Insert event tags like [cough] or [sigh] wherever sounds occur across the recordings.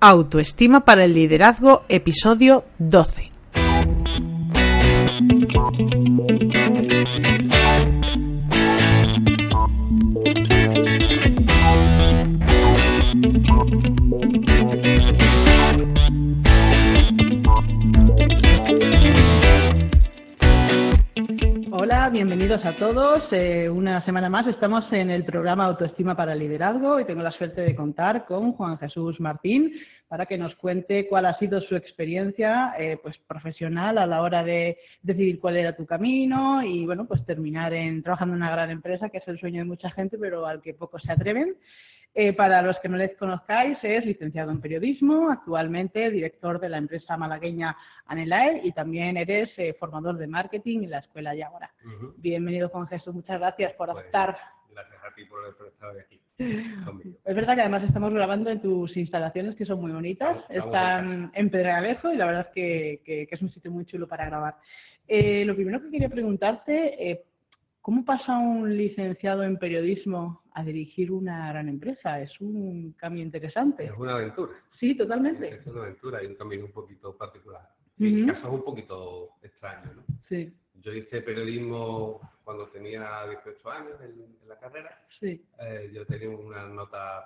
Autoestima para el liderazgo, episodio 12. Bienvenidos a todos. Eh, una semana más estamos en el programa Autoestima para el Liderazgo y tengo la suerte de contar con Juan Jesús Martín para que nos cuente cuál ha sido su experiencia eh, pues profesional a la hora de decidir cuál era tu camino y bueno pues terminar en trabajando en una gran empresa que es el sueño de mucha gente pero al que pocos se atreven. Eh, para los que no les conozcáis, es licenciado en periodismo, actualmente director de la empresa malagueña Anelae y también eres eh, formador de marketing en la Escuela Yagora. Bienvenido, Juan Jesús. Muchas gracias por Pues, estar. Gracias a ti por haber estado aquí. [laughs] conmigo. Es verdad que además estamos grabando en tus instalaciones que son muy bonitas. Estamos- Están en Pedregalejo y la verdad es que, que- que es un sitio muy chulo para grabar. Eh, lo primero que quería preguntarte, ¿cómo pasa un licenciado en periodismo a dirigir una gran empresa? Es un cambio interesante. Es una aventura. Sí, totalmente. Es una aventura y un camino un poquito particular. Ujú. Mi caso es un poquito extraño, ¿no? Sí, Yo hice periodismo cuando tenía 18 años en, en la carrera. sí. Eh, yo tenía una nota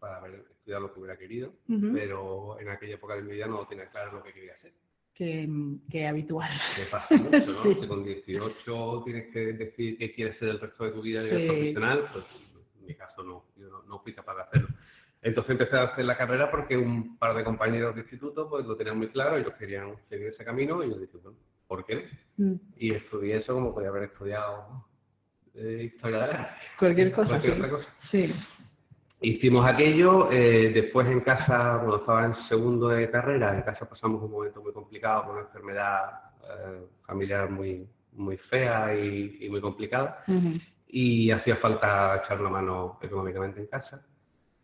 para haber estudiado lo que hubiera querido, pero en aquella época de mi vida no tenía claro lo que quería hacer. Qué, qué habitual. Que pasa mucho, ¿no? [laughs] Sí. Si con 18 tienes que decir qué quieres ser el resto de tu vida a Sí. nivel profesional, pues en mi caso no, yo no, no fui capaz de hacerlo. Entonces empecé a hacer la carrera porque un par de compañeros de instituto pues lo tenían muy claro, ellos querían seguir ese camino y yo dije, bueno, ¿por qué? Mm. Y estudié eso como podía haber estudiado eh, historia de arte. Cualquier cosa. Cualquier sí. otra cosa. Sí. Hicimos aquello, eh, después en casa, cuando estaba en segundo de carrera, en casa pasamos un momento muy complicado con una enfermedad eh, familiar muy, muy fea y, y muy complicada Ujú. y hacía falta echar la mano económicamente en casa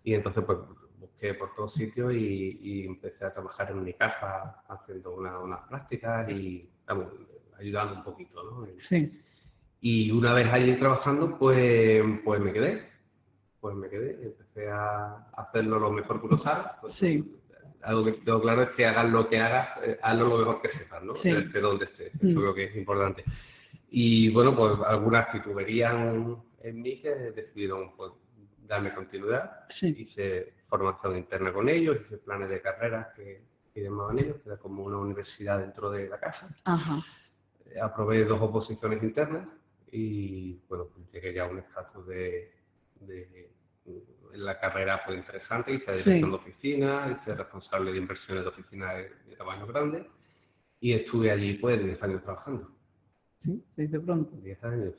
y entonces pues busqué por todos sitios y, y empecé a trabajar en mi casa haciendo una- unas prácticas y ayudando un poquito, ¿no? Sí. Y una vez allí trabajando, pues, pues me quedé. Pues me quedé, empecé a hacerlo lo mejor que uno sabe. Pues, Sí. Algo que tengo claro es que hagas lo que hagas, eh, hazlo lo mejor que sepas, ¿no? Sí. De donde estés. Mm. Eso creo que es importante. Y bueno, pues algunas tituberían en mí que decidieron pues, darme continuidad. Sí. Hice formación interna con ellos, hice planes de carrera que, que llamaban ellos, que era como una universidad dentro de la casa Ajá. aprobé dos oposiciones internas y bueno, pues llegué ya a un estatus de, de la carrera fue interesante, hice dirección Sí. de oficina, hice responsable de inversiones de oficina de, de tamaño grande y estuve allí pues 10 años trabajando, Sí, se dice pronto. 10 años.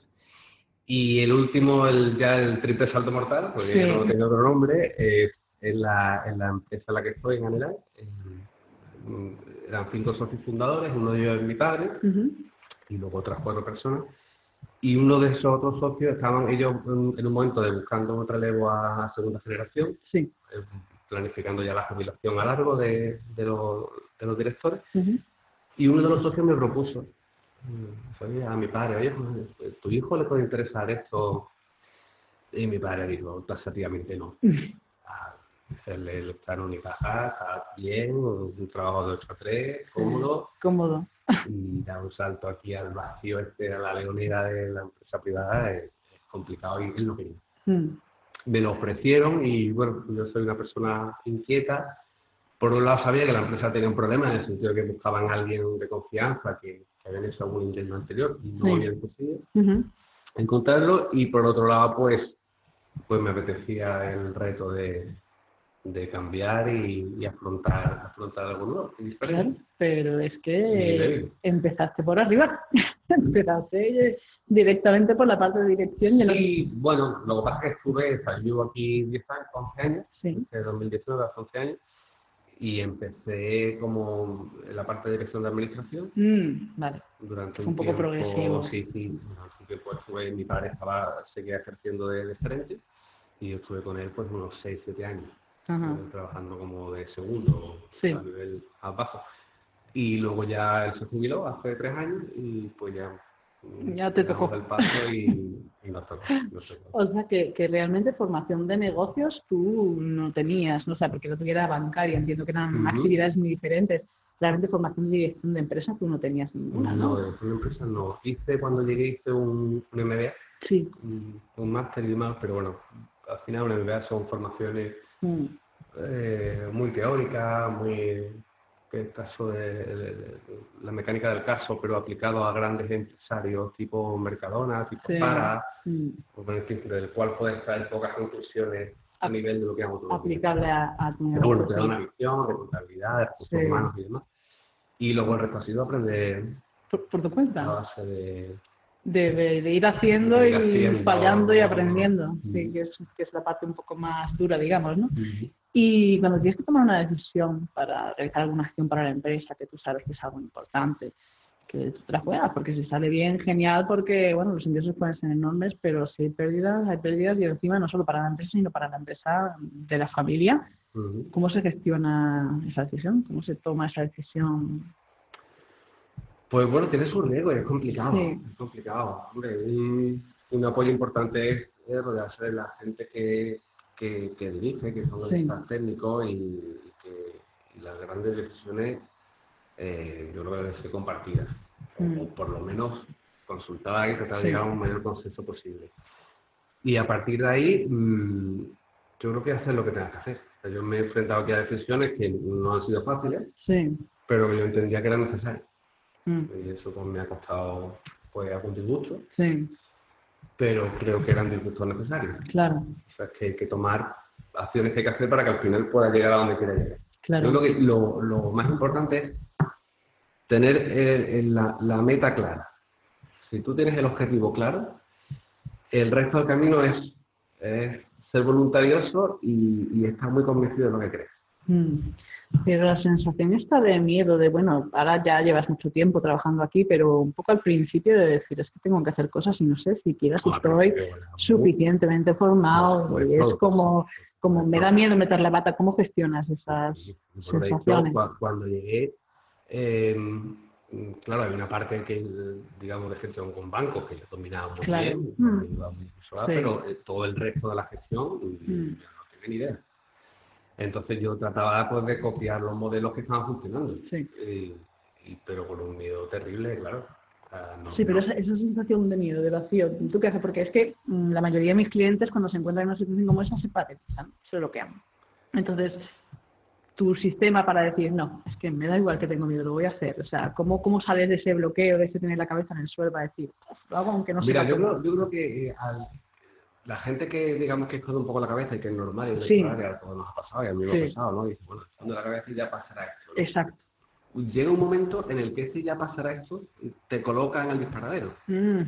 Y el último, el, ya el triple salto mortal, porque Sí. ya no tengo otro nombre, es en la, en la empresa en la que estoy, en Anelai. En- eran cinco socios fundadores, uno de ellos es mi padre, Ujú. y luego otras cuatro personas. Y uno de esos otros socios estaban ellos en, en un momento de buscando un relevo a segunda generación, Sí. eh, planificando ya la jubilación a largo de, de, los, de los directores. Y uno de los socios me propuso, mm, oye, a mi padre, oye, pues, ¿tu hijo le puede interesar esto? Y mi padre dijo, taxativamente no. [laughs] Ah, él está en Unicaja, está bien, un trabajo de 8 a 3, cómodo, Cómodo. y dar un salto aquí al vacío, este, a la leonera de la empresa privada es, es complicado y él no quería. Mm. Me lo ofrecieron y bueno, yo soy una persona inquieta. Por un lado sabía que la empresa tenía un problema en el sentido que buscaban a alguien de confianza que, que habían hecho algún intento anterior y no Sí. habían conseguido Ujú. encontrarlo y por otro lado pues pues me apetecía el reto de, de cambiar y, y afrontar afrontar algo nuevo. Claro, pero es que empezaste por arriba. [laughs] empezaste directamente por la parte de dirección y el Y bueno, lo que pasa es que estuve, o sea, llevo aquí 10 años, 11 años, Sí. desde 2019 hace 11 años, y empecé como en la parte de dirección de administración. Mm, vale. Durante un, un, poco tiempo, progresivo. Sí, sí. Un tiempo estuve, mi padre estaba, seguía ejerciendo de, de gerente y yo estuve con él pues unos 6, 7 años, Ajá. trabajando como de segundo Sí. a nivel más bajo. Y luego ya él se jubiló hace tres años y pues ya... mm, Ya te tocó. el paso y, y nos tocó, nos tocó. [laughs] O sea, que, que realmente formación de negocios tú no tenías, ¿no? O sea, porque no tuviera bancaria, entiendo que eran Ujú. actividades muy diferentes. Realmente formación de dirección de empresa tú no tenías ninguna, No, ¿no? de una empresa no. Hice cuando llegué hice un, un MBA, Sí. un, un máster y demás, pero bueno, al final un MBA son formaciones Mm, eh, muy teóricas, muy el caso de, de- de- la mecánica del caso, pero aplicado a grandes empresarios tipo Mercadona, tipo Sí. Para, mm. del cual puedes traer pocas conclusiones a Ap- nivel de lo que hago todo. Aplicable a, a tu Pero bueno, te da negocio, una visión de contabilidad, de recursos Sí. humanos y demás. Y luego el resto ha sido aprender Por, por tu a cuenta. base de, De, de- ir haciendo De ir y haciendo. fallando y aprendiendo. Mm. Sí, que es, que es la parte un poco más dura, digamos, ¿no? Y cuando tienes que tomar una decisión para realizar alguna acción para la empresa, que tú sabes que es algo importante, que tú te la juegas, porque si sale bien, genial, porque bueno, los ingresos pueden ser enormes, pero si hay pérdidas, hay pérdidas y encima no solo para la empresa, sino para la empresa de la familia. ¿Cómo se gestiona esa decisión? ¿Cómo se toma esa decisión? Pues bueno, tiene su riesgo y es complicado. Sí. Es complicado. Hombre, un, un apoyo importante es, es rodearse de la gente que, que, que dirige, que son los Sí. técnicos y, y que y las grandes decisiones eh, yo creo que deben ser compartidas. O- Mm. O, por lo menos consultadas y tratar de Sí. llegar a un mayor consenso posible. Y a partir de ahí, mm, yo creo que hacer lo que tengas que hacer. O sea, yo me he enfrentado aquí a decisiones que no han sido fáciles, Sí. pero que yo entendía que eran necesarias Mm, y eso pues me ha costado pues algún disgusto, Sí, pero creo que eran disgustos necesarios. claro, O sea, que hay que tomar acciones que hay que hacer para que al final pueda llegar a donde quiera llegar. claro. Yo creo que lo, lo más importante es tener eh, la, la meta clara. Si tú tienes el objetivo claro, el resto del camino es, es ser voluntarioso y, y estar muy convencido de lo que crees. Mm. Pero la sensación está de miedo, de bueno, ahora ya llevas mucho tiempo trabajando aquí, pero un poco al principio de decir, es que tengo que hacer cosas y no sé si Ah, estoy suficientemente formado Pues y es todo. como, como me da miedo meter la pata. ¿Cómo gestionas esas sensaciones? cua- cuando llegué, eh, claro, hay una parte que, digamos, de gestión con bancos que yo dominaba muy Claro. bien, Mm. sola, Sí. pero eh, todo el resto de la gestión mm, yo no tenía ni idea. Entonces yo trataba pues, de copiar los modelos que estaban funcionando, Sí. y- y- pero con un miedo terrible, claro. No- Sí, pero no- esa, esa sensación de miedo, de vacío, ¿tú qué haces? Porque es que mm, la mayoría de mis clientes cuando se encuentran en una situación como esa se patetizan, se bloquean. Entonces, tu sistema para decir, no, es que me da igual que tengo miedo, lo voy a hacer. O sea, ¿cómo, cómo sales de ese bloqueo, de ese tener la cabeza en el suelo para decir, "Uf, lo hago aunque no Mira, sea yo creo, yo creo que eh, al- la gente que digamos que esconde un poco la cabeza y que es normal y Sí. y a todos nos ha pasado y a mí me Sí. ha pasado, ¿no? Dice, bueno, esconde la cabeza y ya pasará esto. ¿no? Exacto. Llega un momento en el que ese ya pasará esto, te coloca en el disparadero. Mm,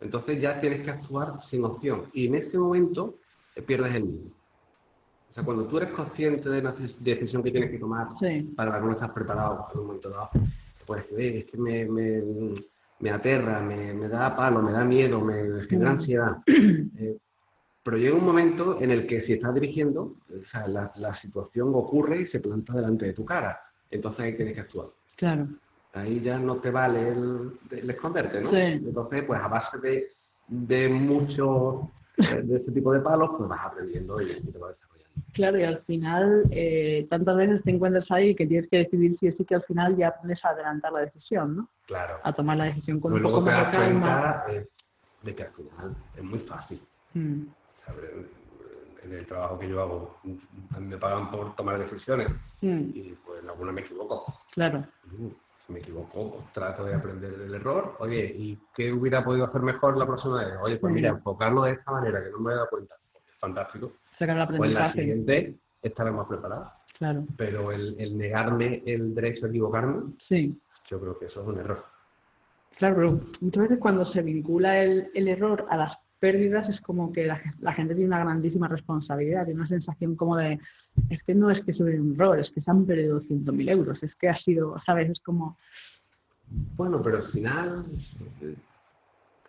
Entonces ya tienes que actuar sin opción. Y en ese momento eh, pierdes el miedo. O sea, cuando tú eres consciente de la dec- decisión que tienes que tomar sí, para la que no estás preparado en un momento dado, pues "Oye, es que me, me, me aterra, me, me da palo, me da miedo, me genera Mm. ansiedad. [clears throat] Eh, pero llega un momento en el que si estás dirigiendo, o sea, la, la situación ocurre y se planta delante de tu cara. Entonces ahí tienes que actuar. claro. Ahí ya no te vale el, el esconderte, ¿no? Sí. Entonces, pues a base de, de mucho eh, de este tipo de palos, pues vas aprendiendo y, te vas desarrollando. Claro, y al final, eh, tantas veces te encuentras ahí que tienes que decidir si sí que al final ya aprendes a adelantar la decisión, ¿no? Claro. A tomar la decisión con Pero un poco más de calma. eh, de que al final es muy fácil. Mm. En el trabajo que yo hago, me pagan por tomar decisiones mm, y pues en alguna me equivoco. claro, Mm, Si me equivoco, trato de aprender del error. Oye, ¿y qué hubiera podido hacer mejor la próxima vez? Oye, pues mira, Mm. enfocarlo de esta manera, que no me he dado cuenta. Fantástico. sacar el Pues la aprendizaje. siguiente estaremos preparados. Claro, Pero el, el negarme el derecho a equivocarme, sí. yo creo que eso es un error. Claro, pero muchas veces cuando se vincula el, el error a las pérdidas es como que la, la gente tiene una grandísima responsabilidad, tiene una sensación como de, es que no es que sobre un error, es que se han perdido 200.000 euros, es que ha sido, ¿sabes? Es como... Bueno, pero al final eh,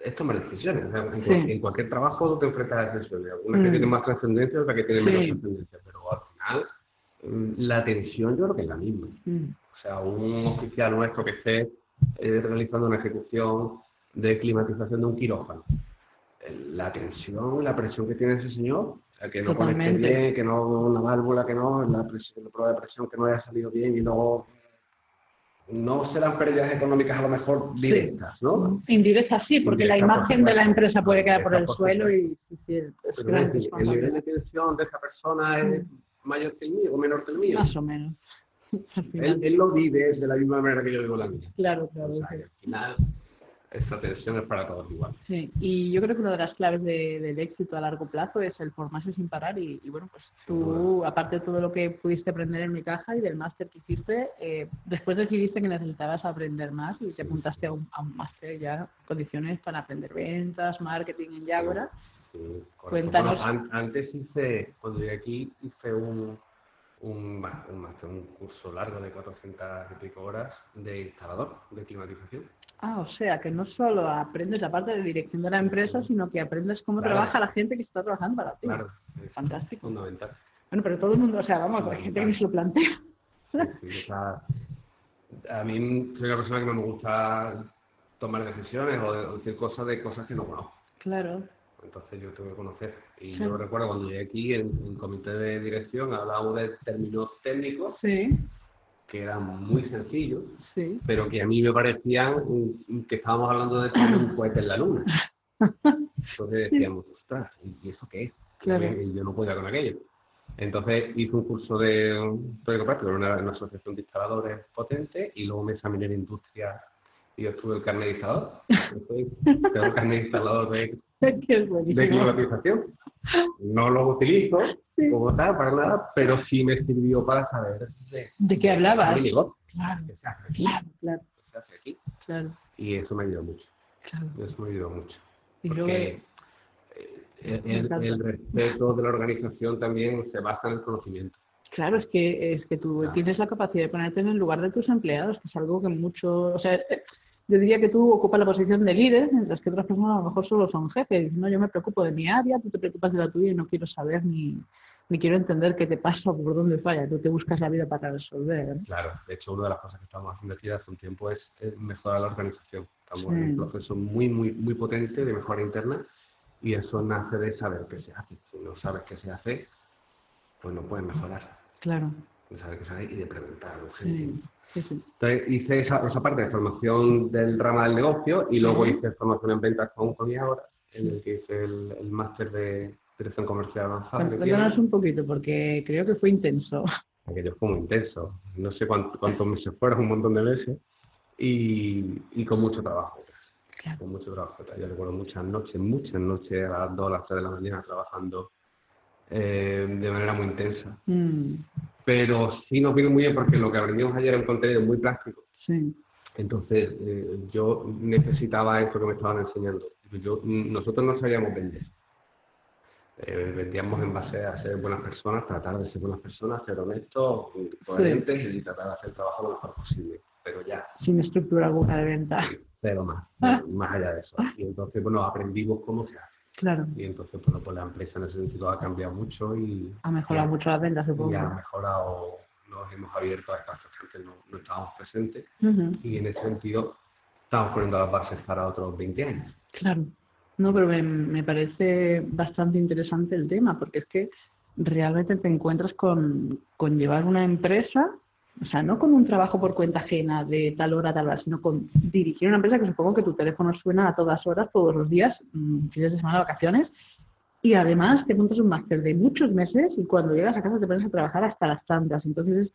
es tomar decisiones. O sea, en, cual- Sí. en cualquier trabajo te enfrentas a decisiones. Una que Mm. tiene más trascendencia, otra que tiene Sí. menos trascendencia. Pero al final, mm, la tensión yo creo que es la misma. mm, O sea, un oficial nuestro que esté eh, realizando una ejecución de climatización de un quirófano. La tensión la presión que tiene ese señor, que no conecte Totalmente. bien, que no una válvula, que no, la, presión, la prueba de presión que no haya salido bien y luego no serán pérdidas económicas a lo mejor directas, ¿no? Indirecta sí, porque la Indirecta, por imagen de la empresa puede quedar por el por suelo y, y sí, es Pero gran es el nivel de tensión de esa persona es mayor que el mío o menor que el mío. Más o menos. [laughs] Él, él lo vive de la misma manera que yo vivo la mía. Claro, claro. O sea, sí. al final, esa tensión es para todos igual. Sí, y yo creo que una de las claves de- del éxito a largo plazo es el formarse sin parar y, y bueno, pues tú, aparte de todo lo que pudiste aprender en mi caja y del máster que hiciste, eh, después decidiste que necesitabas aprender más y te apuntaste a un, a un máster ya condiciones para aprender ventas, marketing en Yagora. Sí. Cuéntanos. Bueno, an- antes hice, cuando llegué aquí, hice un, un, ma- un, máster, un curso largo de 400 y pico horas de instalador de climatización. Ah, o sea, que no solo aprendes la parte de dirección de la empresa, sino que aprendes cómo Claro. trabaja la gente que está trabajando para ti. Claro, es Fantástico. fundamental. Bueno, pero todo el mundo, o sea, vamos, hay gente que se lo plantea. Sí, sí, o sea, a mí soy una persona que no me gusta tomar decisiones o, de- o decir cosas de cosas que no conozco. Claro. Entonces yo tengo que conocer. Y Sí. yo recuerdo cuando llegué aquí en, en comité de dirección hablábamos de términos técnicos Sí, que eran muy sencillos, sí. pero que a mí me parecían mm, que estábamos hablando de un cohete en la luna. Entonces decíamos, ostras, ¿y eso qué es? Claro. Y yo no podía con aquello. Entonces hice un curso de teórico práctico en una, una asociación de instaladores potente y luego me examiné en industria y obtuve el carnet. Entonces, tengo el carnet de [laughs] instalador de, de climatización. No lo utilizo Sí. como tal para nada, pero sí me sirvió para saber de, ¿De qué hablabas? Claro, aquí, claro, claro, aquí. claro, Y eso me ayudó mucho. claro. Eso me ayudó mucho. Y Porque eh, el, el- el respeto de la organización también se basa en el conocimiento. claro, es que es que tú Claro. tienes la capacidad de ponerte en el lugar de tus empleados, que es algo que mucho, o sea, yo diría que tú ocupas la posición de líder, mientras que otras personas a lo mejor solo son jefes. No, yo me preocupo de mi área, tú te preocupas de la tuya y no quiero saber ni, ni quiero entender qué te pasa o por dónde falla. Tú te buscas la vida para resolver. ¿no? Claro, de hecho, una de las cosas que estamos haciendo aquí hace un tiempo es, eh, mejorar la organización. Estamos en Sí. un proceso muy, muy, muy potente de mejora interna y eso nace de saber qué se hace. Si no sabes qué se hace, pues no puedes mejorar. Claro, De saber qué se hace y de preguntar. sí, urgente. Sí, sí. Entonces hice esa, esa parte de formación del rama del negocio y luego hice formación en ventas con, con ahora, en el que hice el, el máster de dirección comercial avanzada. Cuéntanos un poquito, porque creo que fue intenso. Aquello fue muy intenso. No sé cuánto- cuántos meses fueron, un montón de meses. Y, y con mucho trabajo. Claro. Con mucho trabajo. Yo recuerdo muchas noches, muchas noches a las 2, a las 3 de la mañana trabajando eh, de manera muy intensa. Mm, Pero sí nos vino muy bien porque lo que aprendimos ayer era un contenido muy práctico. sí, Entonces, eh, yo necesitaba esto que me estaban enseñando. Yo, nosotros no sabíamos vender. Eh, vendíamos en base a ser buenas personas, tratar de ser buenas personas, ser honestos, coherentes y tratar de hacer el trabajo lo mejor posible. Pero ya, sin estructura alguna de venta. pero más, [laughs] más allá de eso. Y entonces, bueno, aprendimos cómo se hace. Claro, Y entonces, bueno, pues la empresa en ese sentido ha cambiado mucho y, ha mejorado mucho las ventas, supongo. y ha mejorado, nos hemos abierto a espacios que antes no, no estábamos presentes y en ese sentido estamos poniendo las bases para otros 20 años. Claro. No, pero me, me parece bastante interesante el tema, porque es que realmente te encuentras con, con llevar una empresa, o sea, no con un trabajo por cuenta ajena de tal hora tal hora, sino con dirigir una empresa que supongo que tu teléfono suena a todas horas, todos los días, mm, fines de semana, vacaciones, y además te montas un máster de muchos meses y cuando llegas a casa te pones a trabajar hasta las tantas. Entonces,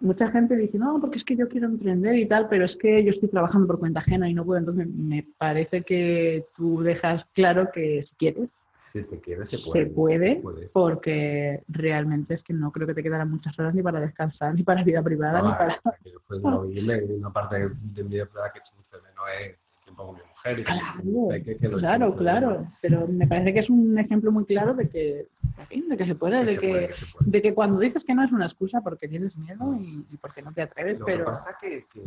mucha gente dice, no, porque es que yo quiero emprender y tal, pero es que yo estoy trabajando por cuenta ajena y no puedo. Entonces, me parece que tú dejas claro que si quieres, Si se quiere, se puede. se puede, porque realmente es que no creo que te quedarán muchas horas ni para descansar, ni para vida privada, ni para... que yo puedo oírle, y una parte de mi vida privada que echo mucho de menos es el tiempo con mi mujer. mujer. Y Claro, que- que claro, claro. Pero me parece que es un ejemplo muy claro de que, de que se puede, de que, puede, que se puede. de que cuando dices que no es una excusa porque tienes miedo y, y porque no te atreves, Lo que pero pasa que, que,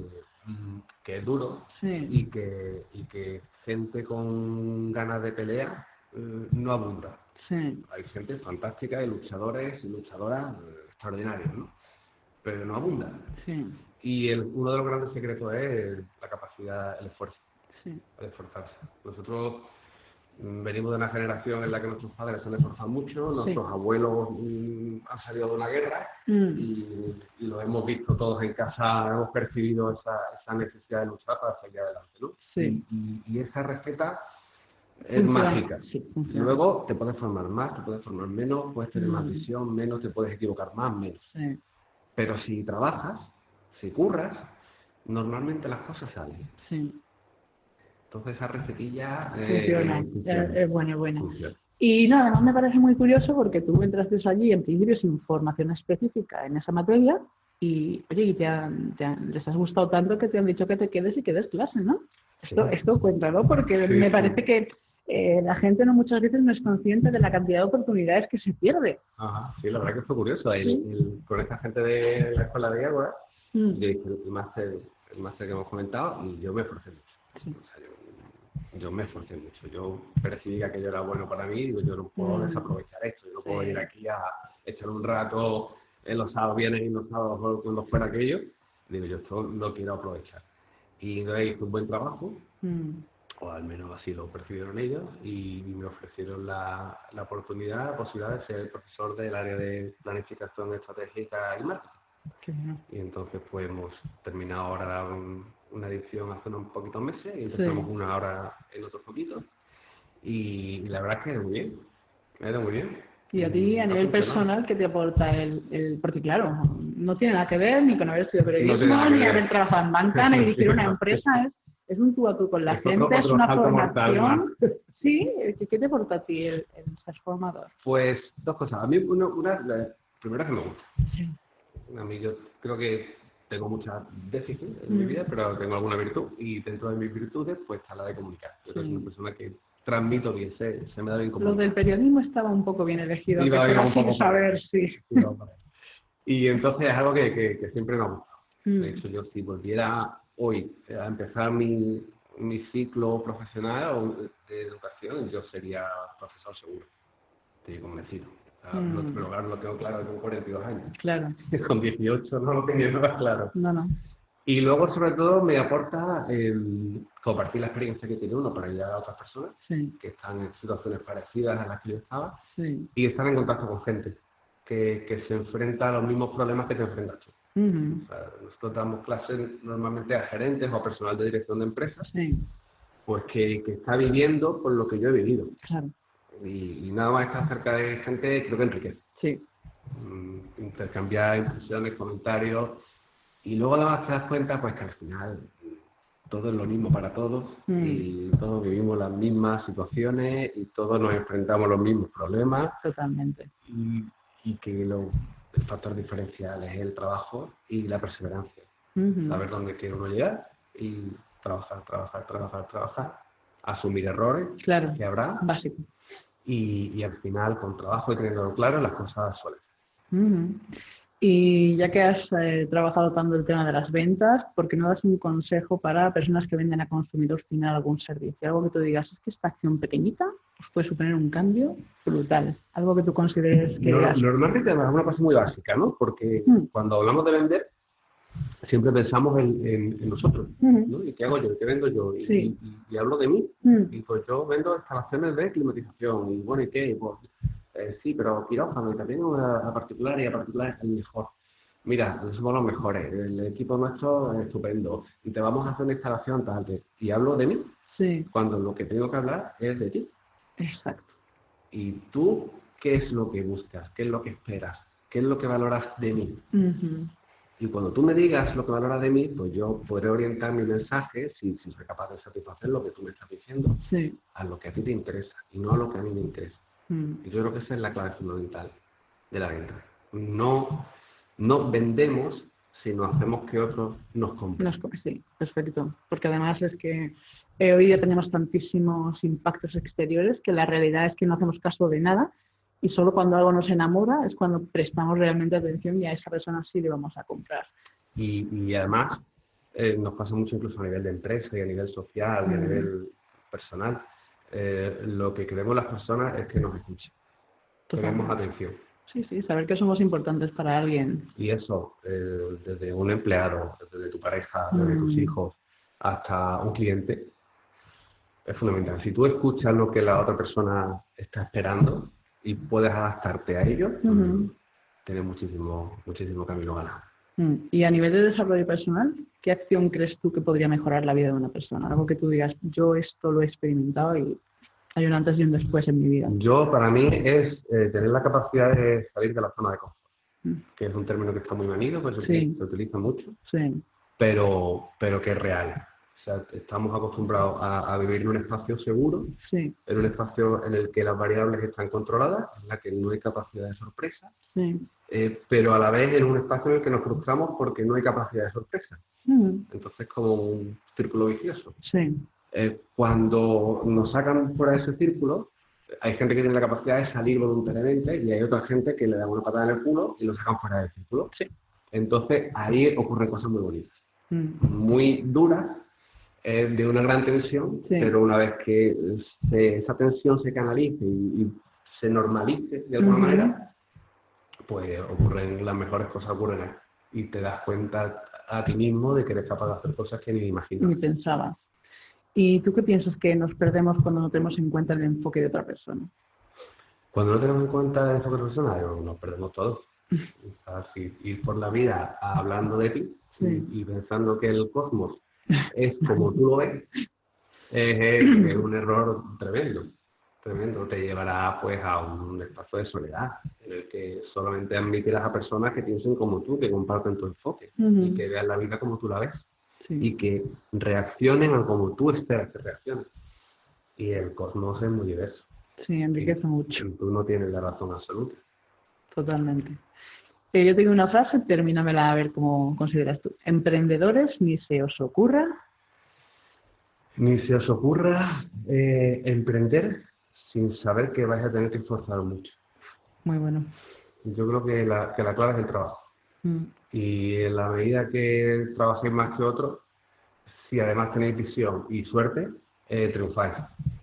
mm, que es duro sí, y que, y que gente con ganas de pelea eh, no abunda. sí, Hay gente fantástica y luchadores y luchadoras eh, extraordinarios, ¿no? Pero no abunda. sí, Y el, uno de los grandes secretos es la capacidad, el esfuerzo, sí, el esforzarse. Nosotros mm, venimos de una generación en la que nuestros padres se han esforzado mucho, nuestros abuelos mm, han salido de una guerra Mm, y, y lo hemos visto todos en casa, hemos percibido esa, esa necesidad de luchar para salir adelante, ¿no? Sí. Y, y- y esa receta es Funciona, mágica. sí. Luego te puedes formar más, te puedes formar menos, puedes tener más visión, menos, te puedes equivocar más, menos. sí, Pero si trabajas, si curras, normalmente las cosas salen. sí, Entonces esa recetilla eh, funciona, es, es buena, es buena. Funciona. Y no, además me parece muy curioso porque tú entraste allí en principio sin formación específica en esa materia y, oye, y te han- te han- les has gustado tanto que te han dicho que te quedes y que des clase, ¿no? Esto, Sí. esto cuéntalo porque Sí, me sí. parece que eh, la gente no muchas veces no es consciente de la cantidad de oportunidades que se pierde. Ajá, sí, la verdad que fue curioso. El- Sí. el- con esta gente de la escuela de Ágora, Mm, yo hice el máster, el máster que hemos comentado y yo me esforcé mucho. Sí. O sea, yo, yo me esforcé mucho. Yo percibí que aquello era bueno para mí y digo, yo no puedo Mm. desaprovechar esto. Yo no puedo Sí. ir aquí a echar un rato en los sábados, viernes y los sábados cuando fuera aquello. Digo, yo esto lo quiero aprovechar. Y entonces hice un buen trabajo, mm, o al menos así lo percibieron ellos, y me ofrecieron la, la oportunidad, la posibilidad de ser profesor del área de planificación estratégica y marketing. qué. Y entonces pues hemos terminado ahora un- una edición hace unos poquitos meses y empezamos Sí. una ahora en otros poquitos. Y, y la verdad es que ha ido muy bien, ha ido muy bien. Y a ti, a Ha nivel personal, ¿qué te aporta el, el...? Porque claro, no tiene nada que ver ni con haber estudiado periodismo, ni haber trabajado en banca, ni dirigir una empresa. Es, [laughs] es un tú a tú con la Es otro- gente, es una mortal formación. [laughs] Sí, ¿qué, te aporta a ti el, el ser formador? Pues dos cosas. A mí una, una la primera que me gusta. Sí. A mí yo creo que tengo muchas déficits en mi Mm. vida, pero tengo alguna virtud. Y dentro de mis virtudes pues está la de comunicar. Yo Sí. soy una persona que transmito bien, se, se me da bien Lo comunicar. del periodismo estaba un poco bien elegido, Iba- un poco ahí. saber, sí. Y entonces es algo que, que, que siempre me ha gustado. Mm. De hecho, yo si volviera hoy a empezar mi, mi ciclo profesional o de educación, yo sería profesor seguro. Estoy convencido. Mm. pero claro, lo tengo claro, tengo 42 años. Claro, [laughs] Con 18 no lo tenía nada claro. no, no. Y luego, sobre todo, me aporta el compartir la experiencia que tiene uno para ayudar a otras personas Sí, que están en situaciones parecidas a las que yo estaba sí. y estar en contacto con gente que, que se enfrenta a los mismos problemas que te enfrentas tú. O sea, nosotros damos clases normalmente a gerentes o a personal de dirección de empresas, Sí, pues que, que está viviendo por lo que yo he vivido. claro. Y, y nada más estar cerca de gente creo que enriquece. Sí, Mm, Intercambiar impresiones, comentarios. Y luego además te das cuenta pues que al final todo es lo mismo para todos Mm. y todos vivimos las mismas situaciones y todos nos enfrentamos a los mismos problemas totalmente. y, y que lo, el factor diferencial es el trabajo y la perseverancia. Saber dónde quiere uno llegar y trabajar, trabajar, trabajar, trabajar, asumir errores Claro, que habrá básico. y, y al final con trabajo y teniéndolo claro las cosas suelen. Ujú. Y ya que has eh, trabajado tanto el tema de las ventas, ¿por qué no das un consejo para personas que venden a consumidor final algún servicio? Algo que tú digas, es que esta acción pequeñita pues puede suponer un cambio brutal. Algo que tú consideres que... No- Normalmente es una cosa muy básica, ¿no? Porque Mm. cuando hablamos de vender, siempre pensamos en, en- en nosotros. ¿no? ¿Y qué hago yo? ¿Qué vendo yo? Y, Sí. y- y hablo de mí. Mm, Y pues yo vendo instalaciones de climatización. Y bueno, ¿y qué? Pues, eh, sí, pero quirófano y también a, a particular y a particular es el mejor. Mira, somos los mejores. El equipo nuestro es estupendo. Y te vamos a hacer una instalación tal. que- Y hablo de mí Sí, cuando lo que tengo que hablar es de ti. exacto. ¿Y tú qué es lo que buscas? ¿Qué es lo que esperas? ¿Qué es lo que valoras de mí? Ujú. Y cuando tú me digas lo que valoras de mí, pues yo podré orientar mi mensaje, si, si soy capaz de satisfacer lo que tú me estás diciendo, Sí. a lo que a ti te interesa y no a lo que a mí me interesa. Mm, yo creo que esa es la clave fundamental de la venta. No, no vendemos, sino hacemos que otros nos compren. Nos sí, perfecto. Porque además es que Eh, hoy día tenemos tantísimos impactos exteriores que la realidad es que no hacemos caso de nada y solo cuando algo nos enamora es cuando prestamos realmente atención y a esa persona sí le vamos a comprar. Y, y además eh, nos pasa mucho incluso a nivel de empresa y a nivel social y a Mm. nivel personal. Eh, lo que queremos las personas es que nos escuchen, queremos atención. Sí, sí, saber que somos importantes para alguien. Y eso, eh, desde un empleado, desde tu pareja, desde tus Mm. hijos, hasta un cliente, es fundamental. Si tú escuchas lo que la otra persona está esperando y puedes adaptarte a ello, tienes muchísimo, muchísimo camino ganado. Mm. Y a nivel de desarrollo personal, ¿qué acción crees tú que podría mejorar la vida de una persona? Algo que tú digas, yo esto lo he experimentado y hay un antes y un después en mi vida. Yo, para mí, es eh, tener la capacidad de salir de la zona de confort, Mm. que es un término que está muy manido, pues Sí. se utiliza mucho, Sí, pero, pero que es real. O sea, estamos acostumbrados a, a vivir en un espacio seguro, sí, en un espacio en el que las variables están controladas, en la que no hay capacidad de sorpresa, sí. eh, pero a la vez en un espacio en el que nos frustramos porque no hay capacidad de sorpresa. Mm. Entonces, como un círculo vicioso. Sí, Eh, cuando nos sacan fuera de ese círculo, hay gente que tiene la capacidad de salir voluntariamente y hay otra gente que le da una patada en el culo y lo sacan fuera del círculo. Entonces, ahí ocurren cosas muy bonitas, Mm. muy duras, eh, de una gran tensión, Sí. pero una vez que se- esa tensión se canalice y, y se normalice de alguna manera, pues ocurren las mejores cosas ocurren y te das cuenta a ti mismo de que eres capaz de hacer cosas que ni imaginas. ni pensaba. ¿Y tú qué piensas que nos perdemos cuando no tenemos en cuenta el enfoque de otra persona? Cuando no tenemos en cuenta el enfoque personal, nos perdemos todos. [laughs] O sea, si ir por la vida hablando de ti Sí. y, y pensando que el cosmos es como tú lo ves, es, es un error tremendo. Tremendo. Te llevará pues a un espacio de soledad en el que solamente admitirás a personas que piensen como tú, que comparten tu enfoque y que vean la vida como tú la ves Sí. y que reaccionen a como tú esperas que reaccionen. Y el cosmos es muy diverso. Sí, enriquece mucho, Y Tú no tienes la razón absoluta. totalmente. Yo tengo una frase, termínamela a ver cómo consideras tú. Emprendedores, ni se os ocurra. Ni se os ocurra eh, emprender sin saber que vais a tener que esforzar mucho. Muy bueno. Yo creo que la, que la clave es el trabajo. Mm, Y en la medida que trabajéis más que otros, si además tenéis visión y suerte, eh, triunfáis.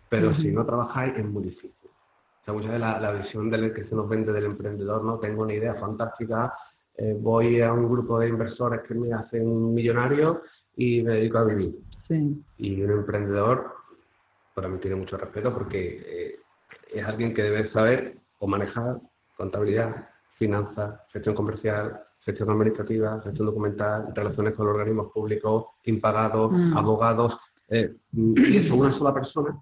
Pero si no trabajáis, es muy difícil. Sea, muchas veces la, la visión del que se nos vende del emprendedor, no tengo una idea fantástica, eh, voy a un grupo de inversores que me hacen millonario y me dedico a vivir. Sí, Y un emprendedor, para mí tiene mucho respeto porque eh, es alguien que debe saber o manejar contabilidad, finanzas, gestión comercial, gestión administrativa, gestión documental, relaciones con los organismos públicos, impagados, Mm. abogados. eh, y eso una sola persona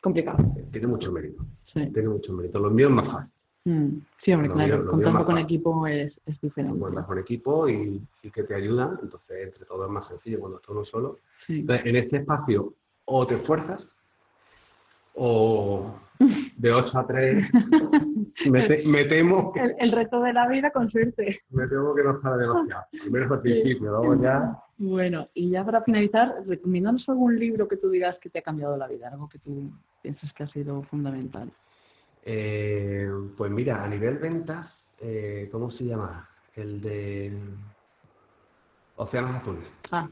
complicado. eh, tiene mucho mérito. Sí, Tiene mucho mérito. Lo mío es más fácil. Mm, sí hombre, Lo claro, mío- contando con fácil. equipo es, es diferente. Cuando con equipo y, y que te ayudan, entonces entre todos es más sencillo. Cuando estás uno solo, Sí. Entonces, en este espacio o te esfuerzas o [laughs] de 8 a 3 [laughs] me, te- me temo que, El, el reto de la vida con suerte. me temo que no sale demasiado. Primero al principio, luego ya. Bueno, y ya para finalizar, recomiéndanos algún libro que tú digas que te ha cambiado la vida, algo que tú piensas que ha sido fundamental. Eh, pues mira, a nivel ventas, eh, ¿cómo se llama? El de Océanos Azules, Ah,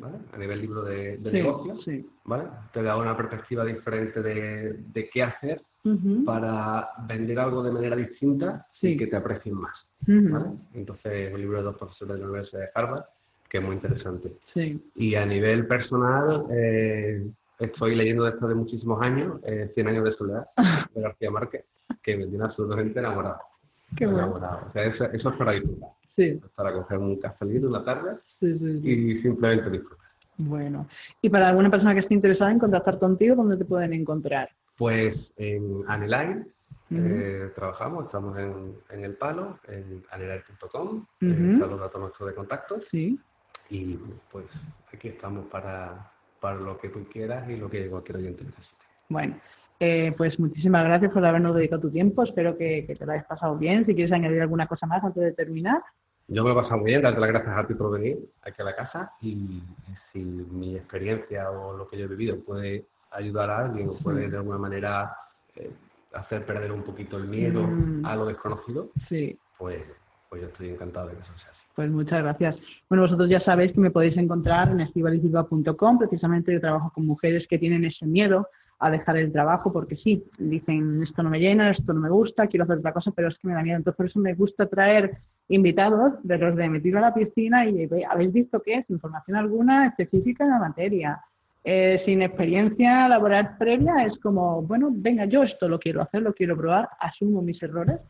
¿vale? A nivel libro de, de sí, negocios, sí. ¿vale? Te da una perspectiva diferente de, de qué hacer Para vender algo de manera distinta Sí. y que te aprecien más. ¿vale? Entonces, un libro de dos profesores de la Universidad de Harvard, que es muy interesante. Sí, Y a nivel personal, eh, estoy leyendo esto de muchísimos años, eh, 100 años de soledad, [laughs] de García Márquez, que me tiene absolutamente enamorado. qué bueno. enamorado. O sea, eso, eso es para disfrutar. Sí, Es para coger un cafelito una tarde sí, sí, sí. y simplemente disfrutar. Bueno, y para alguna persona que esté interesada en contactar contigo, ¿dónde te pueden encontrar? Pues en Aneline eh, trabajamos, estamos en, en El Palo, en aneline.com, Ujú. eh, están los datos nuestros de contacto Sí, y pues aquí estamos para, para lo que tú quieras y lo que cualquier oyente necesite. bueno. Eh, pues muchísimas gracias por habernos dedicado tu tiempo. Espero que, que te lo hayas pasado bien. Si quieres añadir alguna cosa más antes de terminar. yo me lo he pasado muy bien, darte las gracias a ti por venir aquí a la casa y si mi experiencia o lo que yo he vivido puede ayudar a alguien o puede de alguna manera eh, hacer perder un poquito el miedo Mm. a lo desconocido, Sí. pues, pues yo estoy encantado de que eso sea así. Pues muchas gracias. Bueno, vosotros ya sabéis que me podéis encontrar en estivalizilva.com. Precisamente yo trabajo con mujeres que tienen ese miedo a dejar el trabajo porque sí, dicen esto no me llena, esto no me gusta, quiero hacer otra cosa, pero es que me da miedo. Entonces por eso me gusta traer invitados de los de me tiro a la piscina y habéis visto qué es información alguna específica en la materia. Eh, sin experiencia laboral previa es como, bueno, venga, yo esto lo quiero hacer, lo quiero probar, asumo mis errores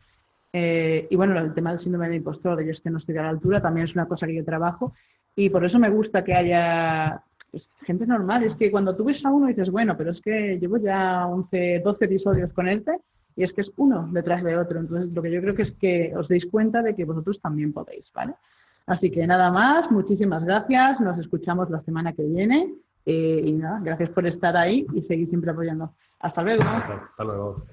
eh, y bueno, el tema del síndrome del impostor, de yo es que no estoy a la altura, también es una cosa que yo trabajo y por eso me gusta que haya pues, gente normal. Es que cuando tú ves a uno dices, bueno, pero es que llevo ya 11, 12 episodios con este y es que es uno detrás de otro. Entonces, lo que yo creo que es que os deis cuenta de que vosotros también podéis, ¿vale? Así que nada más, muchísimas gracias, nos escuchamos la semana que viene eh, y nada, gracias por estar ahí y seguir siempre apoyando. Hasta luego. Hasta luego.